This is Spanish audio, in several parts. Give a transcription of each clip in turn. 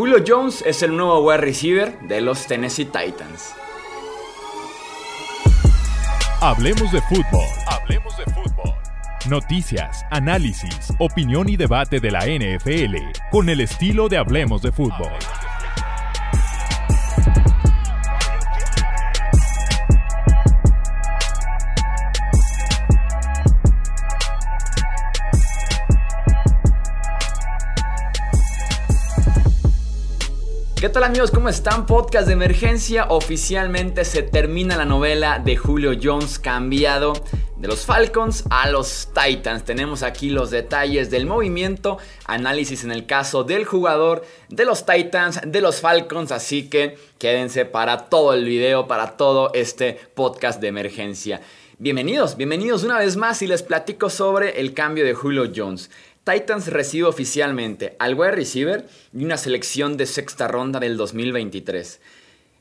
Julio Jones es el nuevo wide receiver de los Tennessee Titans. Hablemos de fútbol. Hablemos de fútbol. Noticias, análisis, opinión y debate de la NFL con el estilo de Hablemos de fútbol. Tal amigos? ¿Cómo están? Podcast de emergencia. Oficialmente se termina la novela de Julio Jones cambiado de los Falcons a los Titans. Tenemos aquí los detalles del movimiento, análisis en el caso del jugador, de los Titans, de los Falcons. Así que quédense para todo el video, para todo este podcast de emergencia. Bienvenidos, bienvenidos una vez más y les platico sobre el cambio de Julio Jones. Titans recibe oficialmente al wide receiver y una selección de sexta ronda del 2023.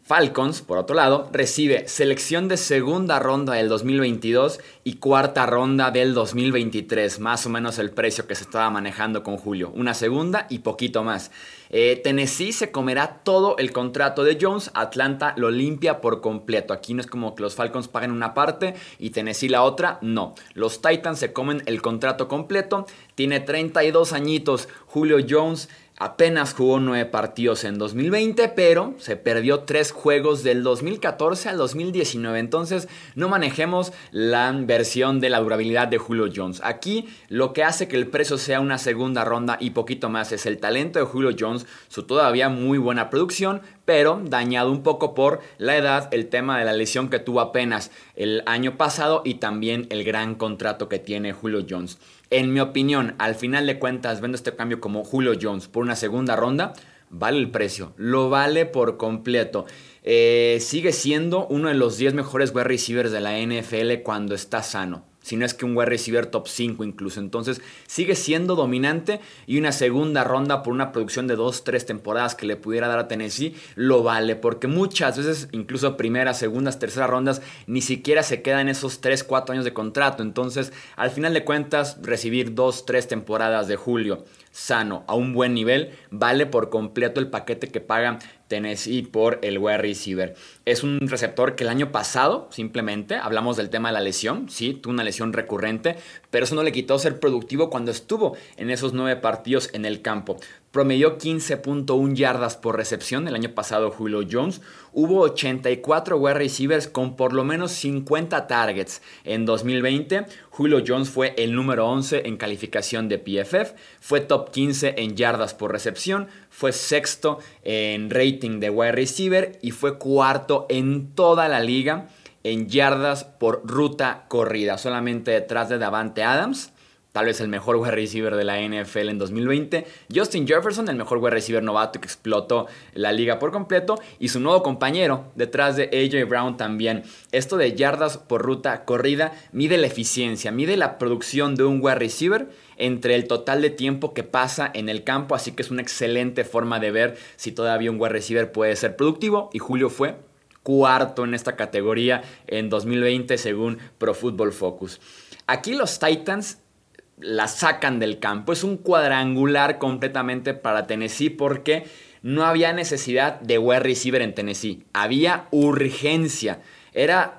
Falcons, por otro lado, recibe selección de segunda ronda del 2022 y cuarta ronda del 2023, más o menos el precio que se estaba manejando con Julio. Una segunda y poquito más. Eh, Tennessee se comerá todo el contrato de Jones, Atlanta lo limpia por completo. Aquí no es como que los Falcons paguen una parte y Tennessee la otra, no. Los Titans se comen el contrato completo, tiene 32 añitos Julio Jones. Apenas jugó nueve partidos en 2020, pero se perdió tres juegos del 2014 al 2019. Entonces no manejemos la versión de la durabilidad de Julio Jones. Aquí lo que hace que el precio sea una segunda ronda y poquito más es el talento de Julio Jones, su todavía muy buena producción, pero dañado un poco por la edad, el tema de la lesión que tuvo apenas el año pasado y también el gran contrato que tiene Julio Jones. En mi opinión, al final de cuentas, vendo este cambio como Julio Jones por una segunda ronda, vale el precio, lo vale por completo. Eh, sigue siendo uno de los 10 mejores wide receivers de la NFL cuando está sano si no es que un wide receiver top 5 incluso. Entonces sigue siendo dominante y una segunda ronda por una producción de 2-3 temporadas que le pudiera dar a Tennessee lo vale, porque muchas veces, incluso primeras, segundas, terceras rondas, ni siquiera se quedan esos 3-4 años de contrato. Entonces, al final de cuentas, recibir 2-3 temporadas de Julio sano a un buen nivel vale por completo el paquete que paga Tennessee por el wide receiver. Es un receptor que el año pasado, simplemente, hablamos del tema de la lesión, sí, tuvo una lesión recurrente, pero eso no le quitó ser productivo cuando estuvo en esos nueve partidos en el campo. Promedió 15.1 yardas por recepción el año pasado Julio Jones. Hubo 84 wide receivers con por lo menos 50 targets. En 2020, Julio Jones fue el número 11 en calificación de PFF, fue top 15 en yardas por recepción, fue sexto en rating de wide receiver y fue cuarto en toda la liga en yardas por ruta corrida, solamente detrás de Davante Adams tal vez el mejor wide receiver de la NFL en 2020. Justin Jefferson, el mejor wide receiver novato que explotó la liga por completo. Y su nuevo compañero detrás de AJ Brown también. Esto de yardas por ruta corrida mide la eficiencia, mide la producción de un wide receiver entre el total de tiempo que pasa en el campo. Así que es una excelente forma de ver si todavía un wide receiver puede ser productivo. Y Julio fue cuarto en esta categoría en 2020 según Pro Football Focus. Aquí los Titans la sacan del campo. Es un cuadrangular completamente para Tennessee porque no había necesidad de wide receiver en Tennessee. Había urgencia. Era.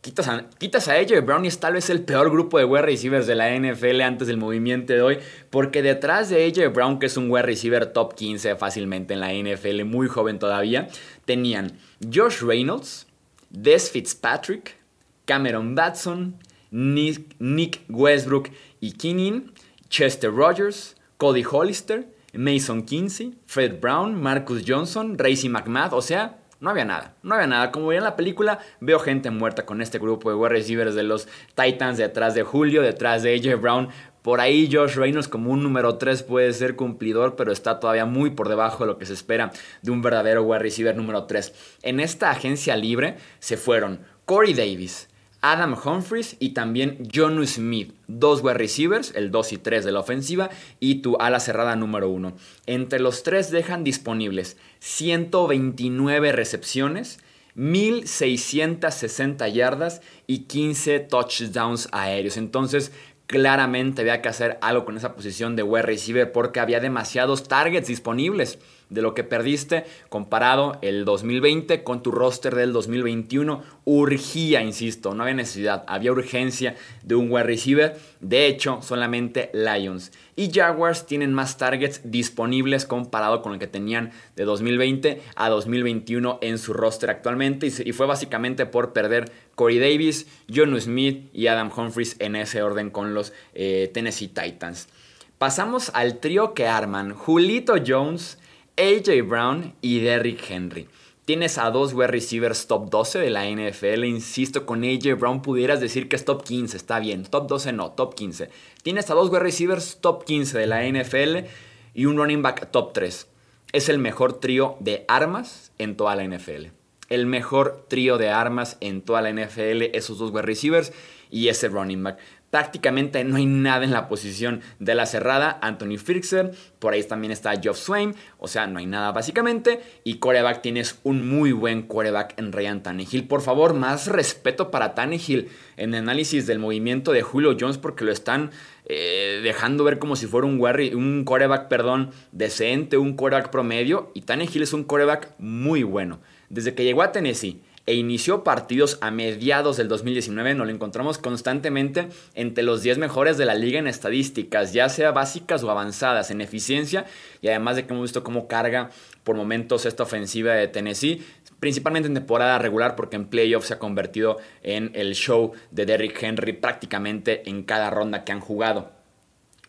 Quitas a, quitas a AJ Brown y es tal vez el peor grupo de wide receivers de la NFL antes del movimiento de hoy. Porque detrás de AJ Brown, que es un wide receiver top 15 fácilmente en la NFL, muy joven todavía, tenían Josh Reynolds, Des Fitzpatrick, Cameron Batson, Nick, Westbrook y Keenan, Chester Rogers, Cody Hollister, Mason Kinsey, Fred Brown, Marcus Johnson, Racy McMath, o sea, no había nada, no había nada. Como veía en la película, veo gente muerta con este grupo de wide receivers de los Titans detrás de Julio, detrás de AJ Brown. Por ahí Josh Reynolds como un número 3 puede ser cumplidor, pero está todavía muy por debajo de lo que se espera de un verdadero wide receiver número 3. En esta agencia libre se fueron Corey Davis, Adam Humphries y también Jonu Smith, dos wide receivers, el 2 y 3 de la ofensiva, y tu ala cerrada número 1. Entre los tres dejan disponibles 129 recepciones, 1660 yardas y 15 touchdowns aéreos. Entonces, claramente había que hacer algo con esa posición de wide receiver porque había demasiados targets disponibles. de lo que perdiste comparado el 2020 con tu roster del 2021. Urgía, insisto, no había necesidad, había urgencia de un wide receiver. De hecho, solamente Lions y Jaguars tienen más targets disponibles comparado con lo que tenían de 2020 a 2021 en su roster actualmente y fue básicamente por perder Corey Davis, John Smith y Adam Humphries en ese orden con los eh, Tennessee Titans. Pasamos al trío que arman Julito Jones, AJ Brown y Derrick Henry. Tienes a dos wide receivers top 12 de la NFL. Insisto, con AJ Brown pudieras decir que es top 15. Está bien. Top 12 no, top 15. Tienes a dos wide receivers top 15 de la NFL y un running back top 3. Es el mejor trío de armas en toda la NFL el mejor trío de armas en toda la NFL, esos dos wide receivers y ese running back. Prácticamente no hay nada en la posición de la cerrada. Anthony Firkser, por ahí también está Geoff Swain, o sea, no hay nada básicamente. Y coreback tienes un muy buen coreback en Ryan Tannehill. Por favor, más respeto para Tannehill en el análisis del movimiento de Julio Jones porque lo están eh, dejando ver como si fuera un, un coreback perdón, decente, un coreback promedio. Y Tannehill es un coreback muy bueno. Desde que llegó a Tennessee e inició partidos a mediados del 2019, nos lo encontramos constantemente entre los 10 mejores de la liga en estadísticas, ya sea básicas o avanzadas, en eficiencia, y además de que hemos visto cómo carga por momentos esta ofensiva de Tennessee, principalmente en temporada regular, porque en playoffs se ha convertido en el show de Derrick Henry prácticamente en cada ronda que han jugado.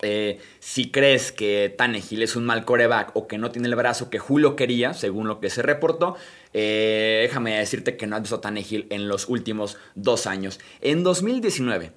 Eh, si crees que Tannehill es un mal coreback o que no tiene el brazo que Julio quería, según lo que se reportó, eh, déjame decirte que no has visto Tannehill en los últimos dos años. En 2019,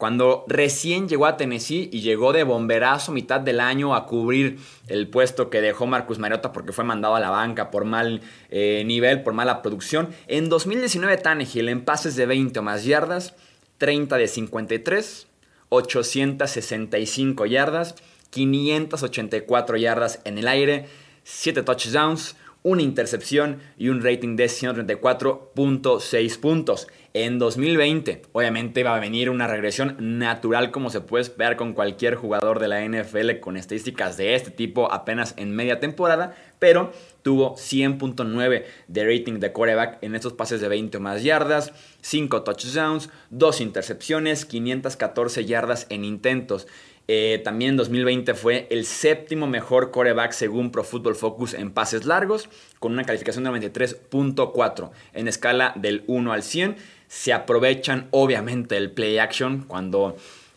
cuando recién llegó a Tennessee y llegó de bomberazo mitad del año a cubrir el puesto que dejó Marcus Mariota porque fue mandado a la banca por mal eh, nivel, por mala producción. En 2019 Tannehill en pases de 20 o más yardas, 30 de 53, 865 yardas, 584 yardas en el aire, 7 touchdowns, una intercepción y un rating de 134.6 puntos. En 2020, obviamente va a venir una regresión natural como se puede esperar con cualquier jugador de la NFL con estadísticas de este tipo apenas en media temporada, pero tuvo 100.9 de rating de quarterback en estos pases de 20 o más yardas, 5 touchdowns, 2 intercepciones, 514 yardas en intentos. Eh, también 2020 fue el séptimo mejor coreback según Pro Football Focus en pases largos, con una calificación de 93.4 en escala del 1 al 100. Se aprovechan obviamente el play action cuando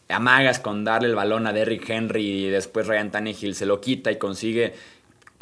amagas con darle el balón a Derrick Henry y después Ryan Tannehill se lo quita y consigue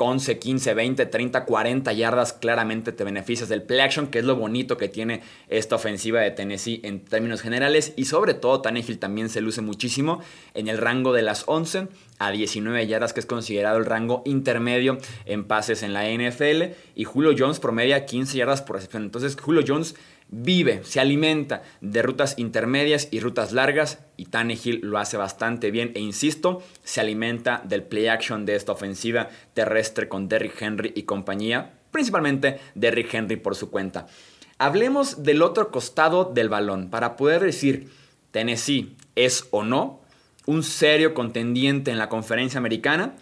11, 15, 20, 30, 40 yardas, claramente te beneficias del play action, que es lo bonito que tiene esta ofensiva de Tennessee en términos generales. Y sobre todo, Tannehill también se luce muchísimo en el rango de las 11 a 19 yardas, que es considerado el rango intermedio en pases en la NFL. Y Julio Jones promedia 15 yardas por recepción. Entonces, Julio Jones vive, se alimenta de rutas intermedias y rutas largas y Tannehill lo hace bastante bien e insisto, se alimenta del play action de esta ofensiva terrestre con Derrick Henry y compañía, principalmente Derrick Henry por su cuenta. Hablemos del otro costado del balón para poder decir Tennessee es o no un serio contendiente en la conferencia americana,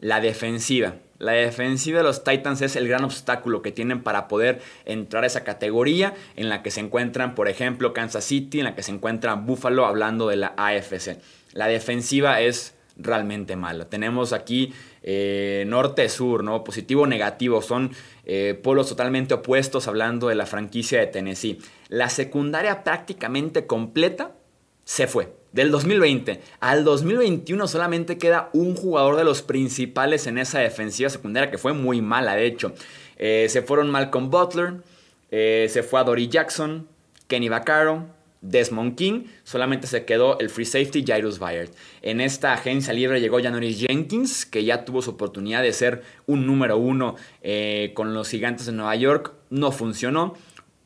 la defensiva. La defensiva de los Titans es el gran obstáculo que tienen para poder entrar a esa categoría en la que se encuentran, por ejemplo, Kansas City, en la que se encuentra Buffalo, hablando de la AFC. La defensiva es realmente mala. Tenemos aquí eh, norte-sur, ¿no? Positivo, negativo. Son eh, polos totalmente opuestos hablando de la franquicia de Tennessee. La secundaria prácticamente completa se fue. Del 2020 al 2021 solamente queda un jugador de los principales en esa defensiva secundaria que fue muy mala, de hecho. Eh, se fueron Malcolm Butler, eh, se fue a Dory Jackson, Kenny Vaccaro, Desmond King, solamente se quedó el free safety Jairus Byard. En esta agencia libre llegó Janoris Jenkins, que ya tuvo su oportunidad de ser un número uno eh, con los gigantes de Nueva York, no funcionó.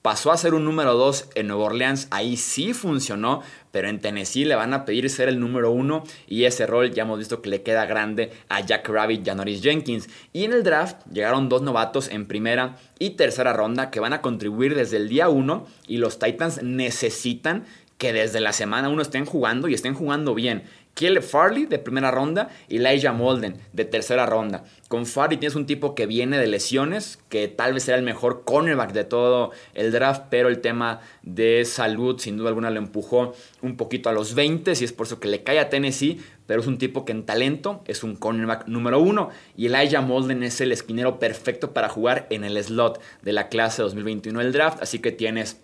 Pasó a ser un número 2 en Nueva Orleans, ahí sí funcionó, pero en Tennessee le van a pedir ser el número 1 y ese rol ya hemos visto que le queda grande a Jack Rabbit y a Norris Jenkins. Y en el draft llegaron dos novatos en primera y tercera ronda que van a contribuir desde el día 1 y los Titans necesitan que desde la semana uno estén jugando y estén jugando bien. Kiel Farley de primera ronda y Elijah Molden de tercera ronda. Con Farley tienes un tipo que viene de lesiones, que tal vez sea el mejor cornerback de todo el draft, pero el tema de salud sin duda alguna lo empujó un poquito a los 20 y es por eso que le cae a Tennessee, pero es un tipo que en talento es un cornerback número uno y Elijah Molden es el esquinero perfecto para jugar en el slot de la clase 2021 del draft, así que tienes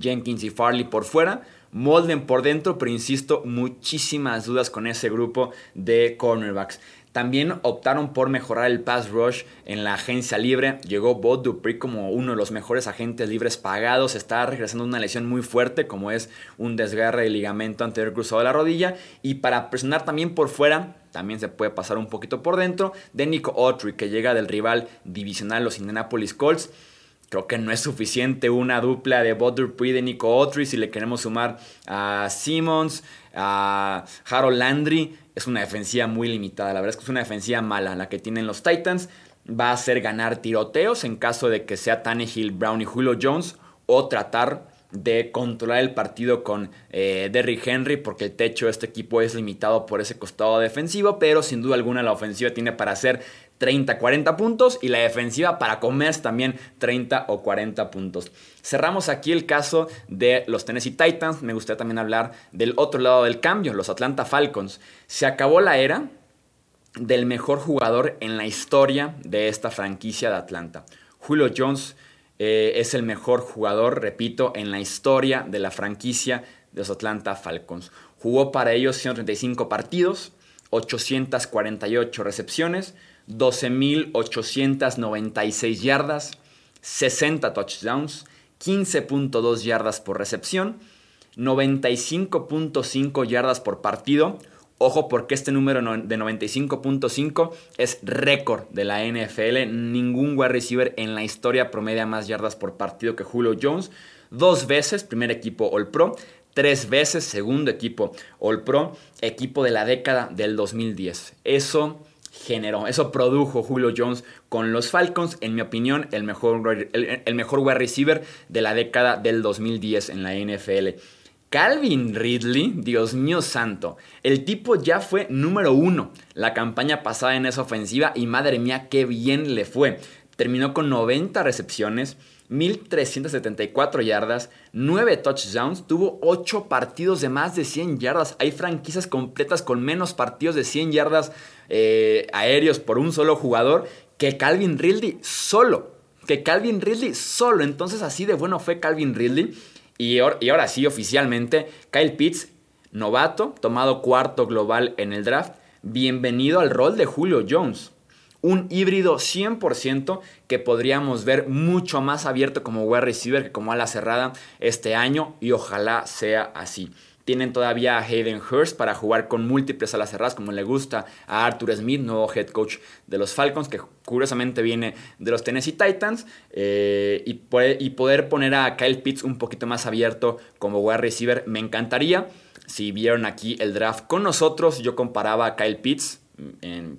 Jenkins y Farley por fuera Molden por dentro, pero insisto, muchísimas dudas con ese grupo de cornerbacks. También optaron por mejorar el pass rush en la agencia libre. Llegó Bob Dupree como uno de los mejores agentes libres pagados. Está regresando una lesión muy fuerte, como es un desgarre de ligamento anterior cruzado de la rodilla. Y para presionar también por fuera, también se puede pasar un poquito por dentro, de Nico Autry, que llega del rival divisional, los Indianapolis Colts. Creo que no es suficiente una dupla de Bob Dupree de Nico Autry si le queremos sumar a Simmons, a Harold Landry. Es una defensiva muy limitada. La verdad es que es una defensiva mala la que tienen los Titans. Va a hacer ganar tiroteos en caso de que sea Tannehill, Brown y Julio Jones o tratar de controlar el partido con eh, Derrick Henry porque el techo de este equipo es limitado por ese costado defensivo, pero sin duda alguna la ofensiva tiene para hacer 30, 40 puntos y la defensiva para comerse también 30 o 40 puntos. Cerramos aquí el caso de los Tennessee Titans. Me gustaría también hablar del otro lado del cambio, los Atlanta Falcons. Se acabó la era del mejor jugador en la historia de esta franquicia de Atlanta. Julio Jones eh, es el mejor jugador, repito, en la historia de la franquicia de los Atlanta Falcons. Jugó para ellos 135 partidos, 848 recepciones, 12.896 yardas, 60 touchdowns, 15.2 yardas por recepción, 95.5 yardas por partido. Ojo porque este número de 95.5 es récord de la NFL. Ningún wide receiver en la historia promedia más yardas por partido que Julio Jones. Dos veces primer equipo All Pro. Tres veces segundo equipo All Pro. Equipo de la década del 2010. Eso generó, eso produjo Julio Jones con los Falcons, en mi opinión, el mejor, el, mejor wide receiver de la década del 2010 en la NFL. Calvin Ridley, Dios mío santo, el tipo ya fue número uno la campaña pasada en esa ofensiva y madre mía, qué bien le fue. Terminó con 90 recepciones, 1374 yardas, 9 touchdowns, tuvo 8 partidos de más de 100 yardas. Hay franquicias completas con menos partidos de 100 yardas eh, aéreos por un solo jugador que Calvin Ridley solo. Que Calvin Ridley solo. Entonces así de bueno fue Calvin Ridley. Y, y ahora sí, oficialmente, Kyle Pitts, novato, tomado cuarto global en el draft. Bienvenido al rol de Julio Jones un híbrido 100% que podríamos ver mucho más abierto como wide receiver que como ala cerrada este año y ojalá sea así. Tienen todavía a Hayden Hurst para jugar con múltiples alas cerradas, como le gusta a Arthur Smith, nuevo head coach de los Falcons, que curiosamente viene de los Tennessee Titans, eh, y, y poder poner a Kyle Pitts un poquito más abierto como wide receiver, me encantaría. Si vieron aquí el draft con nosotros, yo comparaba a Kyle Pitts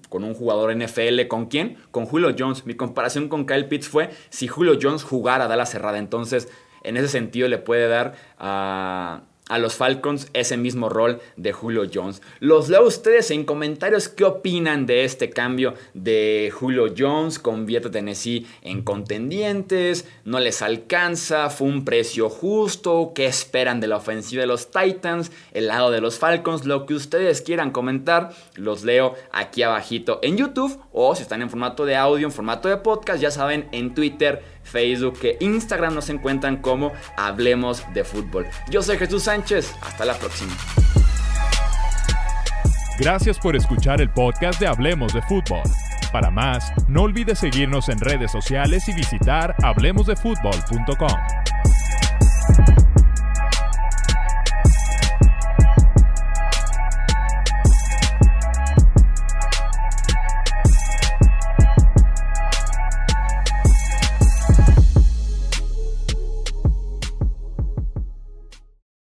con un jugador NFL. ¿Con quién? Con Julio Jones. Mi comparación con Kyle Pitts fue si Julio Jones jugara a la cerrada. Entonces, en ese sentido, le puede dar a a los Falcons ese mismo rol de Julio Jones. Los leo a ustedes en comentarios qué opinan de este cambio de Julio Jones. Convierte a Tennessee en contendientes, no les alcanza, fue un precio justo, qué esperan de la ofensiva de los Titans, el lado de los Falcons, lo que ustedes quieran comentar, los leo aquí abajito en YouTube o si están en formato de audio, en formato de podcast, ya saben, en Twitter Facebook e Instagram nos encuentran como Hablemos de Fútbol. Yo soy Jesús Sánchez, hasta la próxima. Gracias por escuchar el podcast de Hablemos de Fútbol. Para más, no olvides seguirnos en redes sociales y visitar hablemosdefutbol.com.